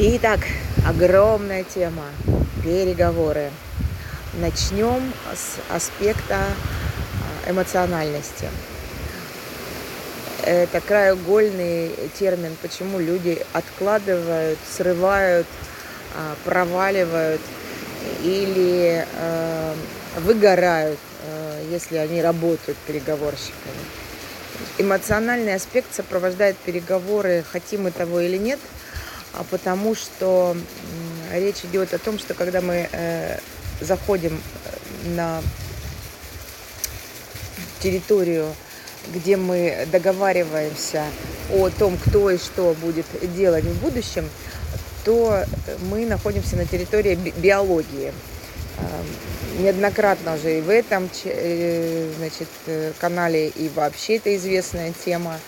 Итак, огромная тема – переговоры. Начнем с аспекта а, эмоциональности. Это краеугольный термин, почему люди откладывают, срывают, а, проваливают или а, выгорают, если они работают переговорщиками. Эмоциональный аспект сопровождает переговоры, хотим мы того или нет – потому что речь идет о том, что когда мы э, заходим э, на территорию, где мы договариваемся о том, кто и что будет делать в будущем, то мы находимся на территории биологии. Эм, неоднократно уже и в этом э, значит, канале, и вообще это известная тема а,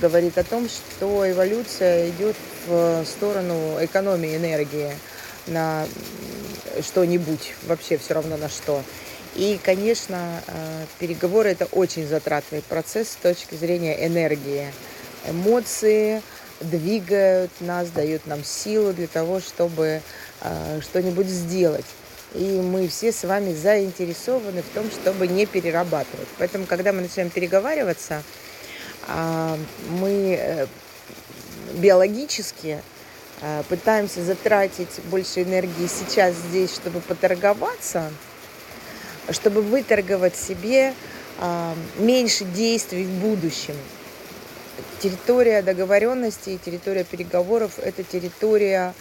говорит о том, что эволюция идет в сторону экономии энергии на что-нибудь, вообще все равно на что. И, конечно, а, переговоры это очень затратный процесс с точки зрения энергии. Эмоции двигают нас, дают нам силу для того, чтобы а, что-нибудь сделать. И мы все с вами заинтересованы в том, чтобы не перерабатывать. Поэтому, когда мы начинаем переговариваться, а, мы э, биологически э, пытаемся затратить больше энергии сейчас здесь, чтобы поторговаться, чтобы выторговать себе а, меньше действий в будущем. Территория договоренности и территория переговоров – это территория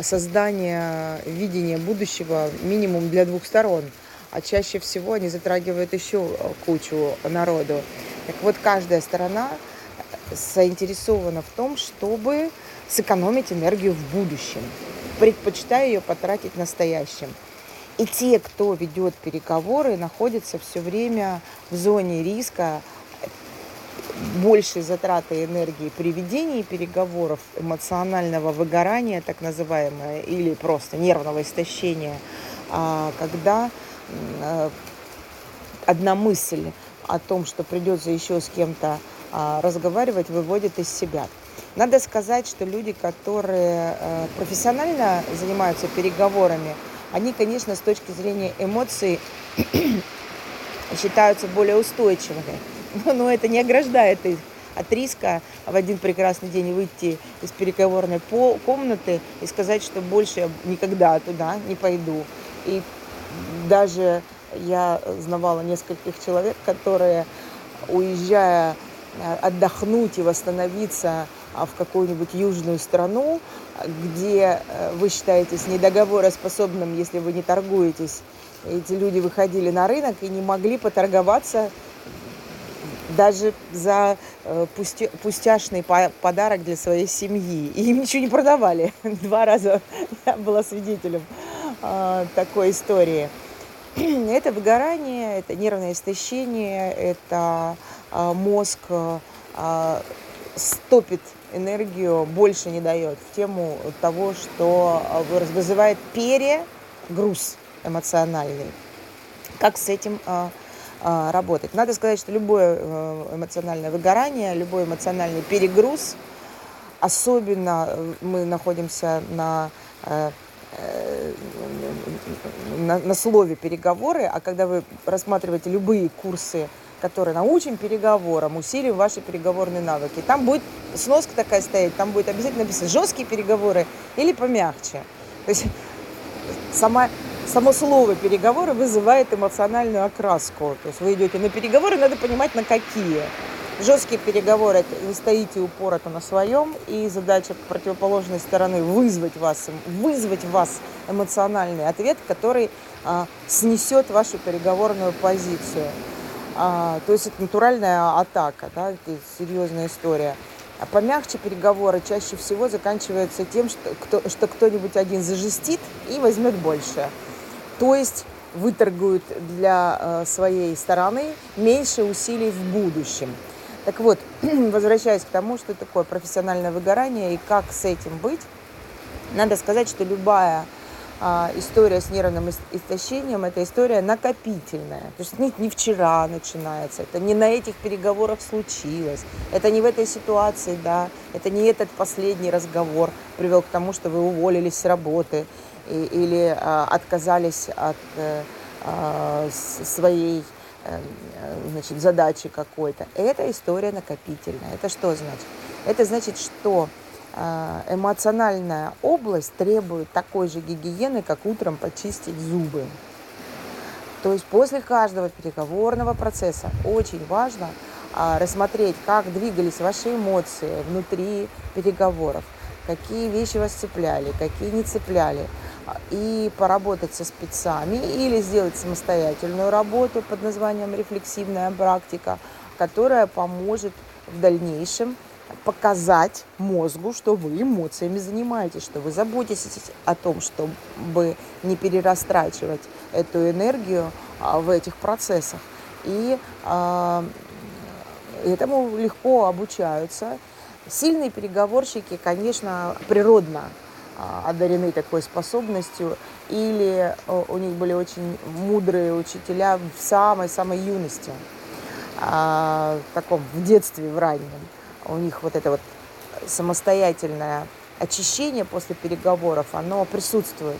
создания видения будущего минимум для двух сторон. А чаще всего они затрагивают еще кучу народу. Так вот, каждая сторона заинтересована в том, чтобы сэкономить энергию в будущем, предпочитая ее потратить в настоящем. И те, кто ведет переговоры, находятся все время в зоне риска большей затраты энергии при ведении переговоров, эмоционального выгорания, так называемое, или просто нервного истощения, а, когда э, одна мысль о том, что придется еще с кем-то а, разговаривать, выводит из себя. Надо сказать, что люди, которые профессионально занимаются переговорами, они, конечно, с точки зрения эмоций считаются более устойчивыми но это не ограждает их от риска в один прекрасный день выйти из переговорной комнаты и сказать, что больше я никогда туда не пойду. И даже я знавала нескольких человек, которые, уезжая э, отдохнуть и восстановиться а, в какую-нибудь южную страну, где э, вы считаетесь недоговороспособным, если вы не торгуетесь, эти люди выходили на рынок и не могли поторговаться даже за э, пусти, пустяшный подарок для своей семьи. И им ничего не продавали. Два раза я была свидетелем э, такой истории. Это выгорание, это нервное истощение, это э, мозг стопит энергию, больше не дает в тему того, что вызывает перегруз эмоциональный. Как с этим работать. Надо сказать, что любое э, эмоциональное выгорание, любой эмоциональный перегруз, особенно э, мы находимся на э, на, на слове переговоры, а когда вы рассматриваете любые курсы, которые научим переговорам, усилим ваши переговорные навыки, там будет сноска такая стоять, там будет обязательно написано жесткие переговоры или помягче. То есть сама само слово переговоры вызывает эмоциональную окраску. То есть вы идете на переговоры, надо понимать, на какие. Жесткие переговоры, вы стоите упорото на своем, и задача противоположной стороны вызвать вас, вызвать в вас эмоциональный ответ, который а, снесет вашу переговорную позицию. А, то есть это натуральная атака, да, это серьезная история. А помягче переговоры чаще всего заканчиваются тем, что, кто, что кто-нибудь один зажестит и возьмет больше то есть выторгуют для э, своей стороны меньше усилий в будущем. Так вот, возвращаясь к тому, что такое профессиональное выгорание и как с этим быть, надо сказать, что любая история с нервным истощением – это история накопительная. То есть не, не вчера начинается, это не на этих переговорах случилось, это не в этой ситуации, да, это не этот последний разговор привел к тому, что вы уволились с работы и, или а, отказались от а, своей э, значит, задачи какой-то. Это история накопительная. Это что значит? Это значит, что а, эмоциональная область требует такой же гигиены, как утром почистить зубы. То есть после каждого переговорного процесса очень важно а, рассмотреть, как двигались ваши эмоции внутри переговоров, какие вещи вас цепляли, какие не цепляли, а, и поработать со спецами или сделать самостоятельную работу под названием рефлексивная практика, которая поможет в дальнейшем показать мозгу, что вы эмоциями занимаетесь, что вы заботитесь о том, чтобы не перерастрачивать эту энергию а, в этих процессах. И э, этому легко обучаются. Сильные переговорщики, конечно, природно э, одарены такой способностью, или у них были очень мудрые учителя в самой-самой юности, в таком в детстве, в раннем у них вот это вот самостоятельное очищение после переговоров, оно присутствует.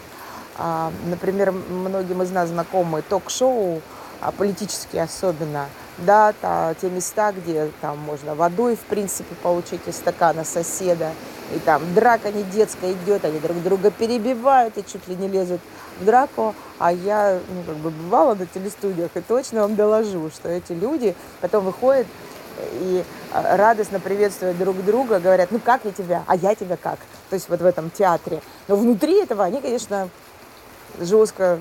А, например, многим из нас знакомы ток-шоу, а политические особенно, да, та, те места, где там можно водой, в принципе, получить из стакана соседа, и там драка не детская идет, они друг друга перебивают и чуть ли не лезут в драку, а я, ну, как бы бывала на телестудиях и точно вам доложу, что эти люди потом выходят и радостно приветствуют друг друга, говорят, ну как я тебя, а я тебя как. То есть вот в этом театре. Но внутри этого они, конечно, жестко,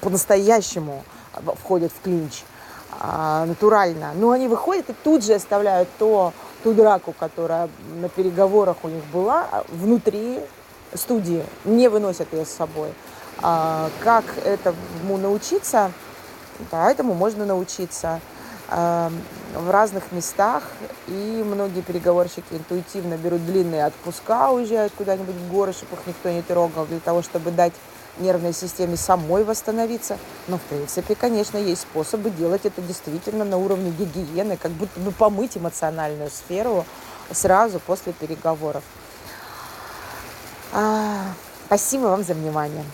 по-настоящему входят в клинч, а, натурально. Но они выходят и тут же оставляют то, ту драку, которая на переговорах у них была, а, внутри студии, не выносят ее с собой. А, как этому научиться? Да, этому можно научиться в разных местах, и многие переговорщики интуитивно берут длинные отпуска, уезжают куда-нибудь в горы, чтобы их никто не трогал, для того, чтобы дать нервной системе самой восстановиться. Но, в принципе, конечно, есть способы делать это действительно на уровне гигиены, как будто бы помыть эмоциональную сферу сразу после переговоров. А, спасибо вам за внимание.